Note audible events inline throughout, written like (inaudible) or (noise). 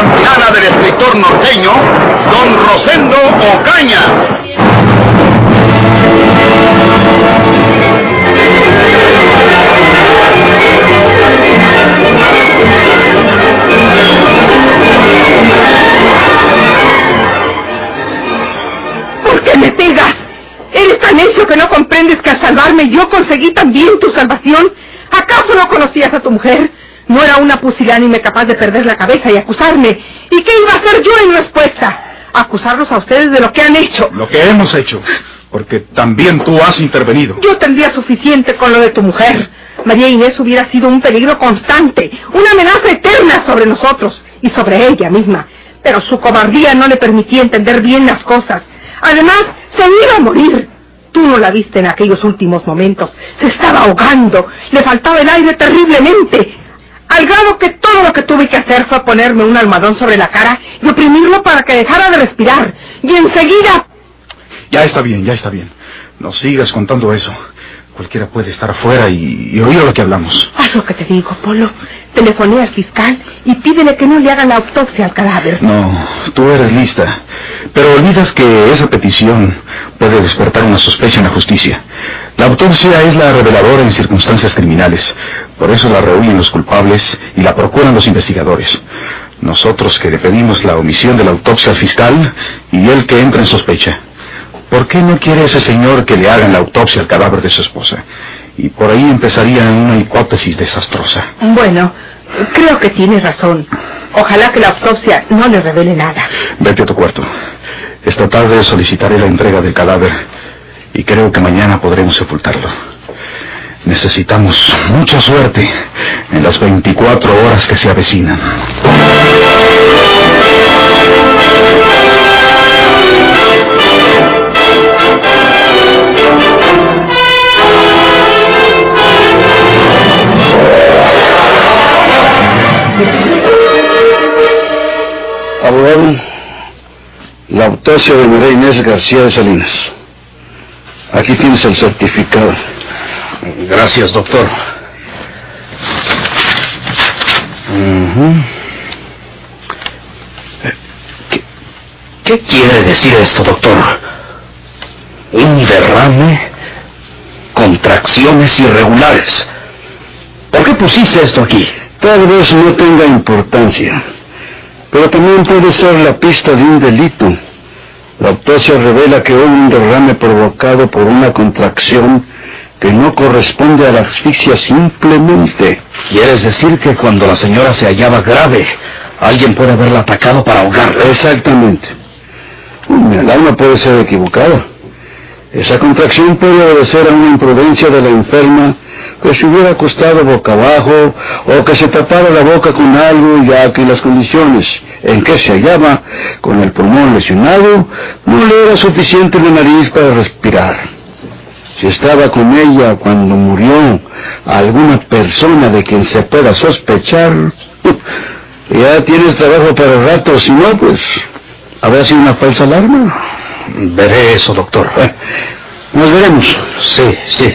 serie campilana del escritor norteño, Don Rosendo Ocaña. ¿Por qué me pegas? ¿Eres tan necio que no comprendes que al salvarme yo conseguí también tu salvación? ¿Acaso no conocías a tu mujer? No era una pusilánime capaz de perder la cabeza y acusarme. ¿Y qué iba a hacer yo en respuesta? Acusarlos a ustedes de lo que han hecho. Lo que hemos hecho, porque también tú has intervenido. Yo tendría suficiente con lo de tu mujer. María Inés hubiera sido un peligro constante, una amenaza eterna sobre nosotros y sobre ella misma. Pero su cobardía no le permitía entender bien las cosas. Además, se iba a morir. Tú no la viste en aquellos últimos momentos. Se estaba ahogando. Le faltaba el aire terriblemente. Al grado que todo lo que tuve que hacer fue ponerme un almohadón sobre la cara y oprimirlo para que dejara de respirar. Y enseguida... Ya está bien, ya está bien. No sigas contando eso. Cualquiera puede estar afuera y, y oír lo que hablamos. Haz lo que te digo, Polo. Telefoné al fiscal y pídele que no le hagan la autopsia al cadáver. No, tú eres lista. Pero olvidas que esa petición puede despertar una sospecha en la justicia. La autopsia es la reveladora en circunstancias criminales. Por eso la reúnen los culpables y la procuran los investigadores. Nosotros que le pedimos la omisión de la autopsia al fiscal y él que entra en sospecha. ¿Por qué no quiere ese señor que le hagan la autopsia al cadáver de su esposa? Y por ahí empezaría una hipótesis desastrosa. Bueno, creo que tienes razón. Ojalá que la autopsia no le revele nada. Vete a tu cuarto. Esta tarde solicitaré la entrega del cadáver y creo que mañana podremos sepultarlo. Necesitamos mucha suerte en las 24 horas que se avecinan. Abogado, la autopsia de María Inés García de Salinas. Aquí tienes el certificado. Gracias, doctor. ¿Qué, qué quiere decir esto, doctor? Un derrame, contracciones irregulares. ¿Por qué pusiste esto aquí? Tal vez no tenga importancia, pero también puede ser la pista de un delito. La autopsia revela que hubo un derrame provocado por una contracción que no corresponde a la asfixia simplemente. ¿Quieres decir que cuando la señora se hallaba grave, alguien puede haberla atacado para ahogarla? Exactamente. Mi alarma puede ser equivocada. Esa contracción puede obedecer a una imprudencia de la enferma que se hubiera acostado boca abajo o que se tapara la boca con algo ya que las condiciones en que se hallaba con el pulmón lesionado no le era suficiente la nariz para respirar. Si estaba con ella cuando murió alguna persona de quien se pueda sospechar, (laughs) ya tienes trabajo para el rato, si no, pues habrá sido una falsa alarma. Veré eso, doctor. (laughs) Nos veremos. Sí, sí.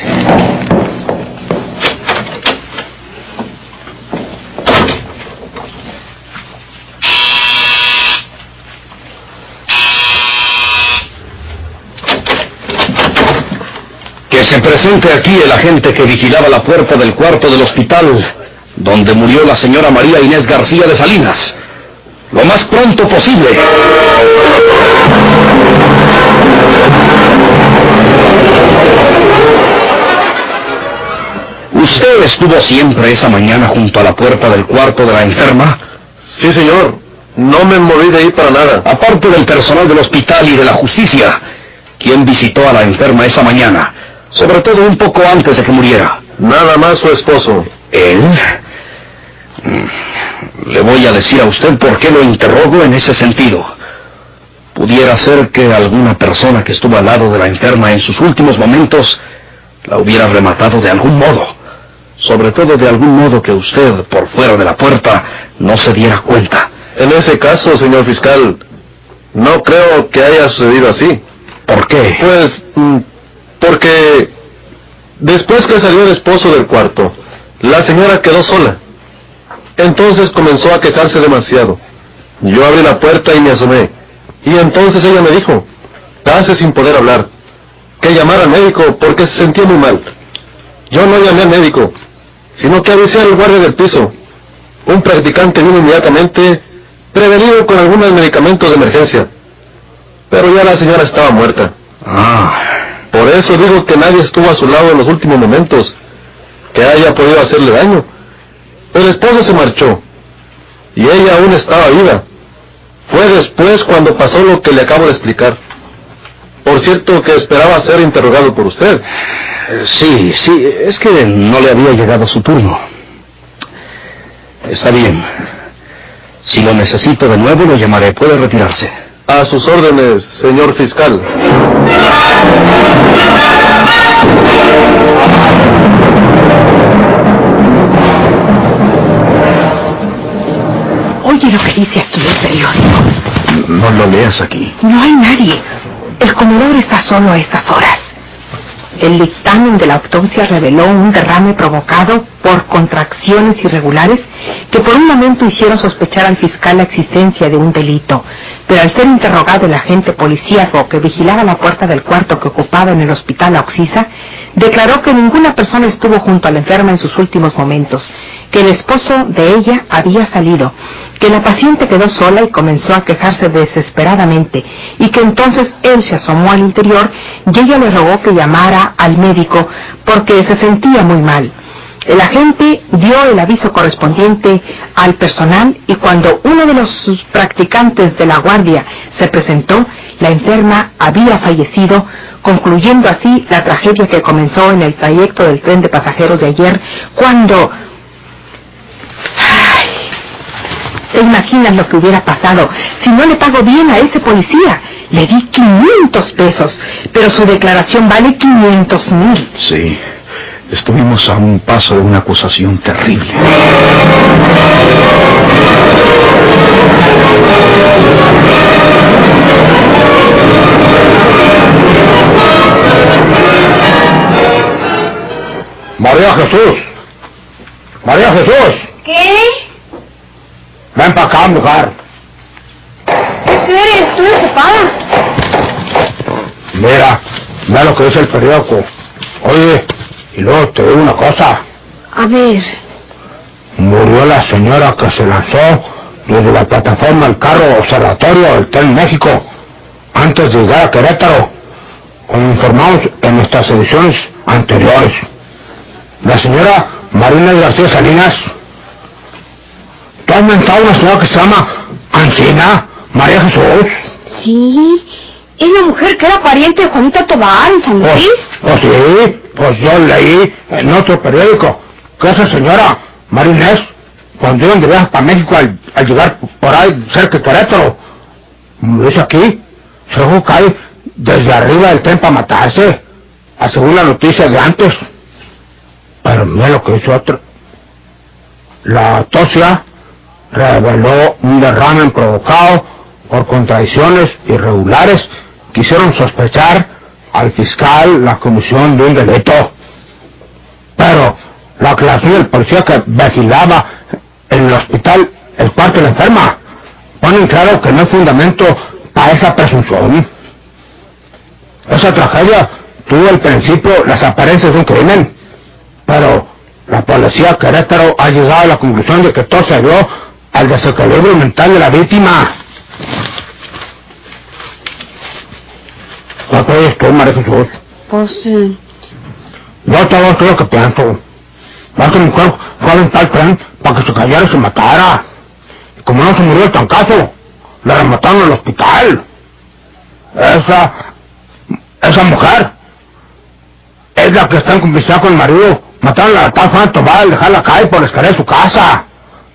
Que se presente aquí el agente que vigilaba la puerta del cuarto del hospital donde murió la señora María Inés García de Salinas. Lo más pronto posible. ¿Usted estuvo siempre esa mañana junto a la puerta del cuarto de la enferma? Sí, señor. No me moví de ahí para nada. Aparte del personal del hospital y de la justicia, ¿quién visitó a la enferma esa mañana? Sobre todo un poco antes de que muriera. Nada más su esposo. ¿Él? Mm, Le voy a decir a usted por qué lo interrogo en ese sentido. Pudiera ser que alguna persona que estuvo al lado de la enferma en sus últimos momentos la hubiera rematado de algún modo. Sobre todo de algún modo que usted, por fuera de la puerta, no se diera cuenta. En ese caso, señor fiscal, no creo que haya sucedido así. ¿Por qué? Pues, mm, porque después que salió el esposo del cuarto, la señora quedó sola. Entonces comenzó a quejarse demasiado. Yo abrí la puerta y me asomé. Y entonces ella me dijo, casi sin poder hablar, que llamara al médico porque se sentía muy mal. Yo no llamé al médico, sino que avisé al guardia del piso. Un practicante vino inmediatamente, prevenido con algunos medicamentos de emergencia. Pero ya la señora estaba muerta. Ah, Por eso digo que nadie estuvo a su lado en los últimos momentos, que haya podido hacerle daño. El esposo se marchó, y ella aún estaba viva. Fue después cuando pasó lo que le acabo de explicar. Por cierto que esperaba ser interrogado por usted. eh, sí, sí, es que no le había llegado su turno. Está bien. Si lo necesito de nuevo, lo llamaré. Puede retirarse. A sus órdenes, señor fiscal. Oye lo que dice aquí el periódico. No lo leas aquí. No hay nadie. El comedor está solo a estas horas. El dictamen de la autopsia reveló un derrame provocado por contracciones irregulares que por un momento hicieron sospechar al fiscal la existencia de un delito. Pero al ser interrogado el agente policíaco que vigilaba la puerta del cuarto que ocupaba en el hospital Oxisa, declaró que ninguna persona estuvo junto a la enferma en sus últimos momentos, que el esposo de ella había salido, que la paciente quedó sola y comenzó a quejarse desesperadamente, y que entonces él se asomó al interior y ella le rogó que llamara al médico porque se sentía muy mal. El agente dio el aviso correspondiente al personal y cuando uno de los practicantes de la guardia se presentó, la enferma había fallecido, concluyendo así la tragedia que comenzó en el trayecto del tren de pasajeros de ayer, cuando... Ay, ¿Te imaginas lo que hubiera pasado si no le pago bien a ese policía? Le di 500 pesos, pero su declaración vale 500 mil. Sí. Estuvimos a un paso de una acusación terrible. María Jesús. María Jesús. ¿Qué? Ven para acá, mujer. ¿Qué eres tú, ocupada? Mira, ve lo que dice el periódico. Oye, y luego te digo una cosa. A ver, Murió la señora que se lanzó desde la plataforma del carro observatorio del Tren México antes de llegar a Querétaro, como informamos en nuestras ediciones anteriores. La señora Marina García Salinas. ¿Tú has mentado una señora que se llama Ancina María Jesús? sí, es la mujer que era pariente de Juanita Tobar en San Pues, Luis. pues sí, pues yo leí en otro periódico que esa señora Marinés, cuando iban de viaje para México al, al llegar por ahí cerca de Querétaro, como dice aquí, se dejó caer desde arriba del tren para matarse, a según la noticia de antes. Pero mira lo que dice otro. La autopsia reveló un derrame provocado por contradicciones irregulares que hicieron sospechar al fiscal la comisión de un delito. Pero la aclaración del policía que vigilaba en el hospital el cuarto de la enferma ponen claro que no hay fundamento para esa presunción. Esa tragedia tuvo al principio las apariencias de un crimen, pero la policía Querétaro ha llegado a la conclusión de que todo se dio al desequilibrio mental de la víctima. ¿Qué crees tú, María Jesús? Pues, eh, Yo te voy a lo que pienso. Que mi mujer fue a aventar el tren para que se cayera y se matara. Y como no se murió el tancazo, la remataron el hospital. Esa, esa mujer es la que está en complicidad con el marido. Mataron a la tal Juan Tobar al dejarla caer por la escalera de su casa,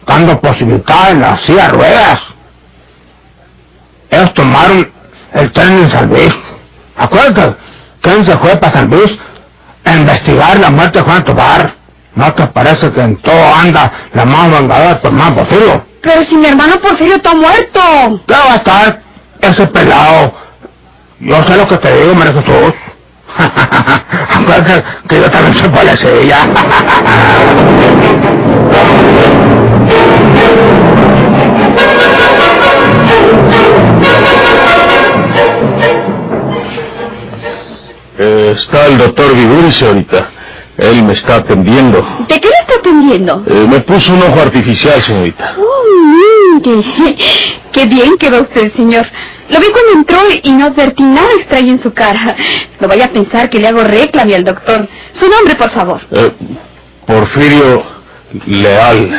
dando posibilidad en la silla de ruedas. Ellos tomaron el tren en San Luis. Acuérdate, ¿quién se fue para San Luis? A investigar la muerte de Juan Tobar. ¿No te parece que en todo anda la más vengada de tu hermano Porfirio? Pero si mi hermano Porfirio está muerto. ¿Qué va a estar ese pelado? Yo sé lo que te digo, María Jesús. (laughs) Acuérdate que yo también soy policía. (laughs) Eh, está el doctor Viguri, señorita. Él me está atendiendo. ¿De qué le está atendiendo? Eh, me puso un ojo artificial, señorita. Oh, mire. (laughs) Qué bien quedó usted, señor. Lo vi cuando entró y no advertí nada extraño en su cara. No vaya a pensar que le hago reclame al doctor. Su nombre, por favor. Eh, Porfirio Leal.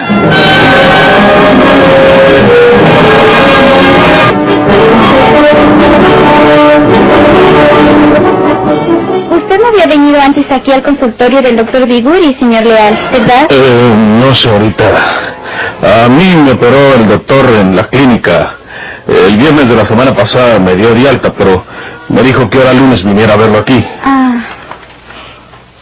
Había venido antes aquí al consultorio del doctor Viguri, señor Leal, ¿verdad? Eh, no, señorita. A mí me operó el doctor en la clínica. El viernes de la semana pasada me dio de alta, pero me dijo que ahora lunes viniera a verlo aquí. Ah.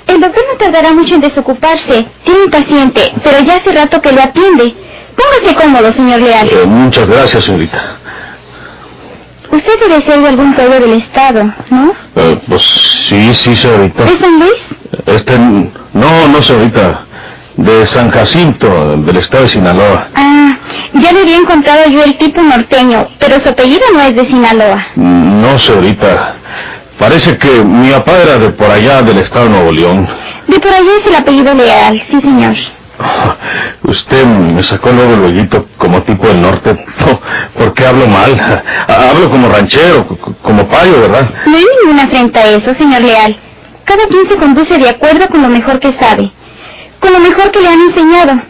El doctor no tardará mucho en desocuparse. Tiene un paciente, pero ya hace rato que lo atiende. Póngase cómodo, señor Leal. Eh, muchas gracias, señorita. Usted debe ser de algún pueblo del estado, ¿no? Eh, pues sí, sí, señorita. ¿De San Luis? Este, no, no, señorita. De San Jacinto, del estado de Sinaloa. Ah, ya le había encontrado yo el tipo norteño, pero su apellido no es de Sinaloa. No, señorita. Parece que mi papá era de por allá del estado de Nuevo León. De por allá es el apellido Leal, sí, señor. Usted me sacó luego el luego como tipo del norte. No, ¿Por qué hablo mal? Hablo como ranchero, como payo, ¿verdad? No hay ninguna afrenta a eso, señor Leal. Cada quien se conduce de acuerdo con lo mejor que sabe, con lo mejor que le han enseñado.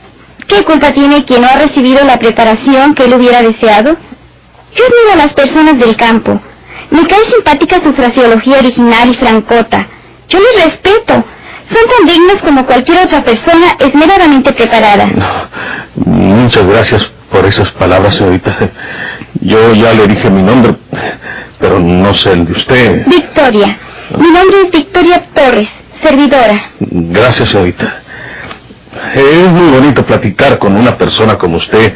¿Qué culpa tiene quien no ha recibido la preparación que él hubiera deseado? Yo admiro a las personas del campo. Me cae simpática su fraseología original y francota. Yo les respeto. Son tan dignos como cualquier otra persona esmeradamente preparada. Muchas gracias por esas palabras, señorita. Yo ya le dije mi nombre, pero no sé el de usted. Victoria. Mi nombre es Victoria Torres, servidora. Gracias, señorita. Es muy bonito platicar con una persona como usted,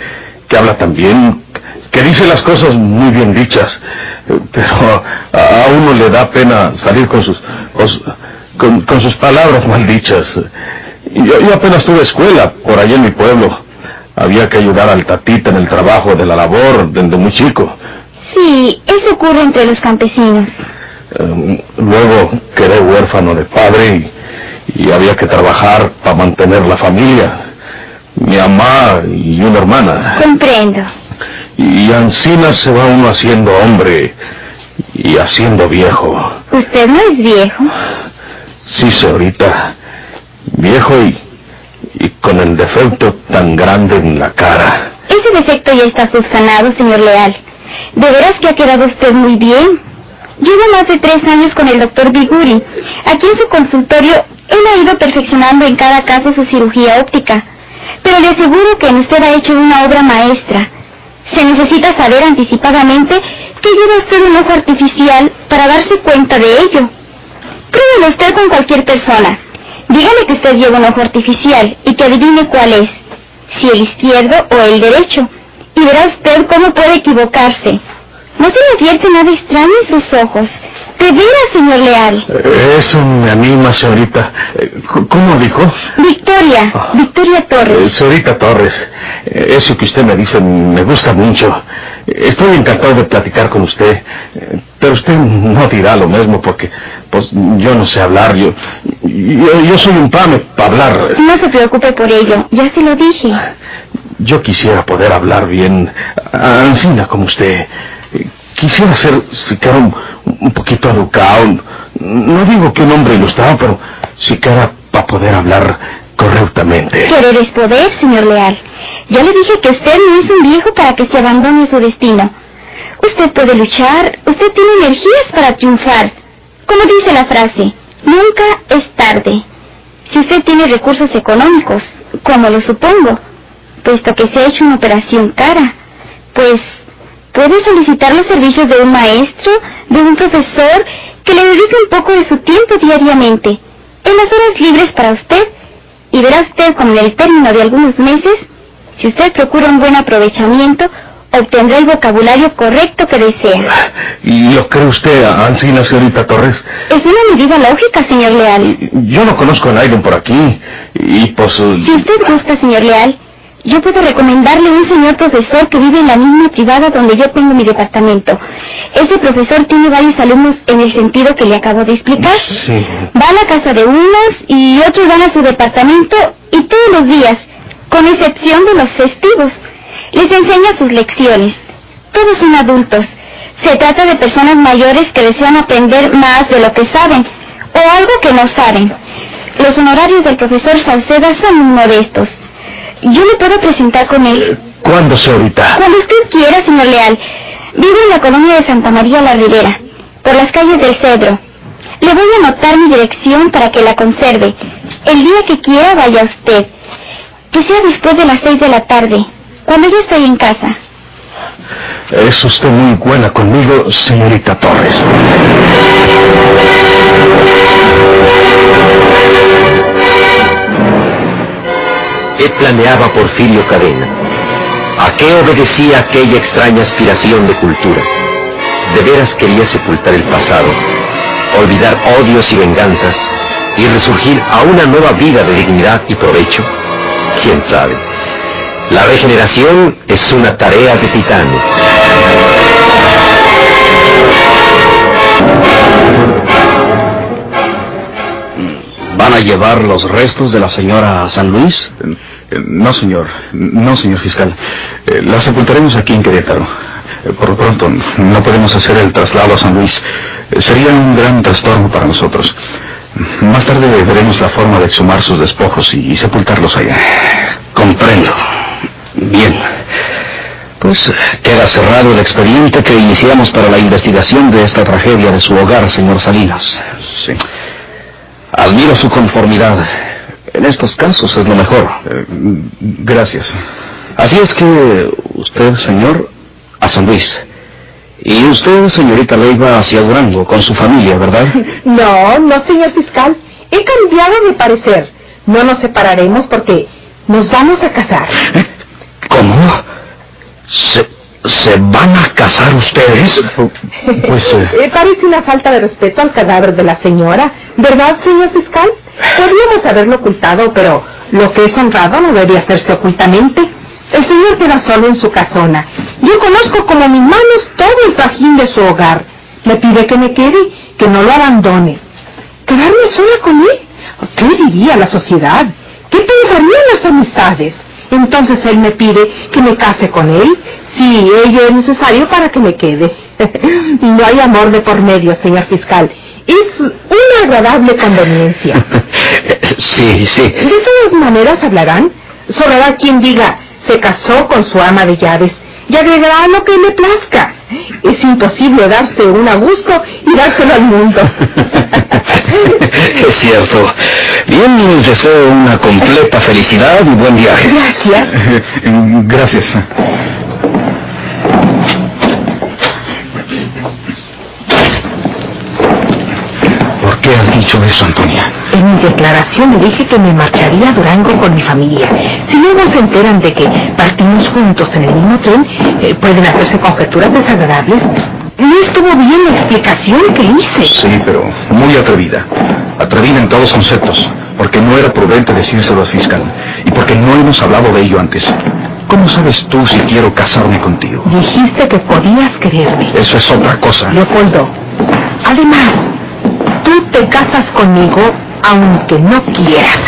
que habla tan bien, que dice las cosas muy bien dichas, pero a uno le da pena salir con sus, con, con- con sus palabras mal dichas. Yo, yo apenas tuve escuela por allá en mi pueblo. Había que ayudar al tatita en el trabajo de la labor desde muy chico. Sí, eso ocurre entre los campesinos. Eh, luego quedé huérfano de padre y, y había que trabajar para mantener la familia. Mi mamá y una hermana. Comprendo. Y Ancina se va uno haciendo hombre y haciendo viejo. Usted no es viejo. Sí, señorita. Viejo y, y con el defecto tan grande en la cara. Ese defecto ya está subsanado, señor Leal. De veras que ha quedado usted muy bien. Llevo más de tres años con el doctor Biguri. Aquí en su consultorio, él ha ido perfeccionando en cada caso su cirugía óptica. Pero le aseguro que en usted ha hecho una obra maestra. Se necesita saber anticipadamente que lleva usted un ojo artificial para darse cuenta de ello. Pruébelo usted con cualquier persona. Dígale que usted lleva un ojo artificial y que adivine cuál es, si el izquierdo o el derecho, y verá usted cómo puede equivocarse. No se le advierte nada extraño en sus ojos. De veras, señor Leal. Eh, Eso me anima, señorita. Eh, ¿Cómo dijo? Victoria, Victoria Eh, Torres. señorita Torres, eh, eso que usted me dice me gusta mucho. Eh, Estoy encantado de platicar con usted, eh, pero usted no dirá lo mismo porque, pues, yo no sé hablar. Yo, yo, yo soy un pame para hablar. No se preocupe por ello, ya se lo dije. Yo quisiera poder hablar bien, a- Ancina como usted. Quisiera ser siquiera un, un poquito educado. No digo que un hombre ilustrado, pero siquiera para poder hablar correctamente. Querer es poder, señor Leal. Ya le dije que usted no es un viejo para que se abandone su destino. Usted puede luchar, usted tiene energías para triunfar. Como dice la frase, nunca es tarde. Si usted tiene recursos económicos, como lo supongo, puesto que se ha hecho una operación cara, pues Puede solicitar los servicios de un maestro, de un profesor, que le dedique un poco de su tiempo diariamente, en las horas libres para usted, y verá usted como en el término de algunos meses, si usted procura un buen aprovechamiento, obtendrá el vocabulario correcto que desea. ¿Y lo cree usted, Ancina, señorita Torres? Es una medida lógica, señor Leal. Yo no conozco a nadie por aquí, y pues... Si usted gusta, señor Leal, yo puedo recomendarle un señor profesor que vive en la misma privada donde yo tengo mi departamento. Ese profesor tiene varios alumnos en el sentido que le acabo de explicar. Sí. Va a la casa de unos y otros van a su departamento y todos los días, con excepción de los festivos, les enseña sus lecciones. Todos son adultos. Se trata de personas mayores que desean aprender más de lo que saben o algo que no saben. Los honorarios del profesor Sauceda son muy modestos. Yo le puedo presentar con él. ¿Cuándo, señorita? Cuando usted quiera, señor Leal. Vive en la colonia de Santa María la Ribera, por las calles del Cedro. Le voy a anotar mi dirección para que la conserve. El día que quiera vaya usted. Que sea después de las seis de la tarde, cuando yo estoy en casa. Es usted muy buena conmigo, señorita Torres. ¿Qué planeaba Porfirio Cadena? ¿A qué obedecía aquella extraña aspiración de cultura? ¿De veras quería sepultar el pasado, olvidar odios y venganzas y resurgir a una nueva vida de dignidad y provecho? ¿Quién sabe? La regeneración es una tarea de titanes. ¿Van a llevar los restos de la señora a San Luis? Eh, No, señor. No, señor fiscal. Eh, La sepultaremos aquí en Querétaro. Eh, Por lo pronto, no podemos hacer el traslado a San Luis. Sería un gran trastorno para nosotros. Más tarde veremos la forma de exhumar sus despojos y, y sepultarlos allá. Comprendo. Bien. Pues queda cerrado el expediente que iniciamos para la investigación de esta tragedia de su hogar, señor Salinas. Sí. Admiro su conformidad. En estos casos es lo mejor. Eh, gracias. Así es que usted, señor, a San Luis. Y usted, señorita Leiva, hacia Durango, con su familia, ¿verdad? (laughs) No, no, señor fiscal. He cambiado de parecer. No nos separaremos porque nos vamos a casar. ¿Cómo? ¿Se, se van a casar ustedes? Pues, eh, Eh, parece una falta de respeto al cadáver de la señora, ¿verdad, señor fiscal? Podríamos haberlo ocultado, pero lo que es honrado no debería hacerse ocultamente. El señor queda solo en su casona. Yo conozco como mis manos todo el trajín de su hogar. Le pide que me quede, que no lo abandone. ¿Quedarme sola con él? ¿Qué diría la sociedad? ¿Qué pensarían las amistades? Entonces él me pide que me case con él. Sí, ello es necesario para que me quede. (laughs) no hay amor de por medio, señor fiscal. Es una agradable conveniencia. (laughs) Sí, sí. De todas maneras hablarán. Sobrará quien diga, se casó con su ama de llaves y agregará lo que le plazca. Es imposible darse un a gusto y dárselo al mundo. (laughs) es cierto. Bien, les deseo una completa felicidad y buen viaje. Gracias. (laughs) gracias. ¿Por qué has dicho eso, Antonia? En mi declaración le dije que me marcharía a Durango con mi familia. Si luego se enteran de que partimos juntos en el mismo tren, eh, pueden hacerse conjeturas desagradables. No estuvo bien la explicación que hice. Sí, pero muy atrevida. Atrevida en todos conceptos, porque no era prudente decírselo al fiscal y porque no hemos hablado de ello antes. ¿Cómo sabes tú si quiero casarme contigo? Dijiste que podías quererme. Eso es otra cosa. Leopoldo, además, tú te casas conmigo aunque no quieras.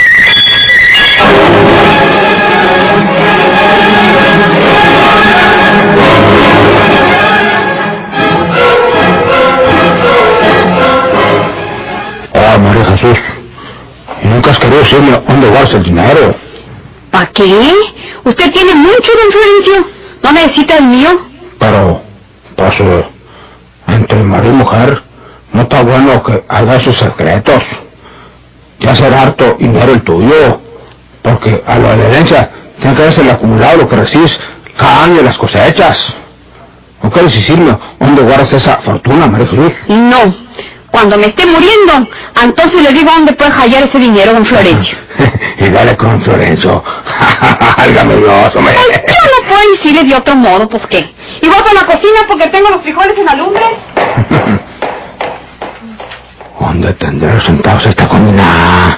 Has querido decirme dónde guardas el dinero? ¿Para qué? Usted tiene mucho, don Florencio. ¿No necesita el mío? Pero, pues, eh, entre marido y mujer, no está bueno que haga sus secretos. Ya será harto dinero el tuyo, porque a lo de la herencia tiene que verse el acumulado, lo que recibes cada año de las cosechas. ¿O quieres decirme dónde guardas esa fortuna, María Jesús? No. Cuando me esté muriendo, entonces le digo dónde puede hallar ese dinero, don Florencio. (laughs) y dale con Florencio. (laughs) Álgame Dios, hombre. Pues yo no puedo decirle de otro modo, pues qué. Y voy a la cocina porque tengo los frijoles en la lumbre. (laughs) ¿Dónde tendré sentados esta comida?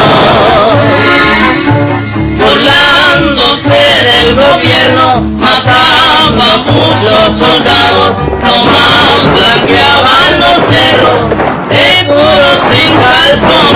a muchos soldados, nomás blanqueaban los cerros, de puros sin calzón.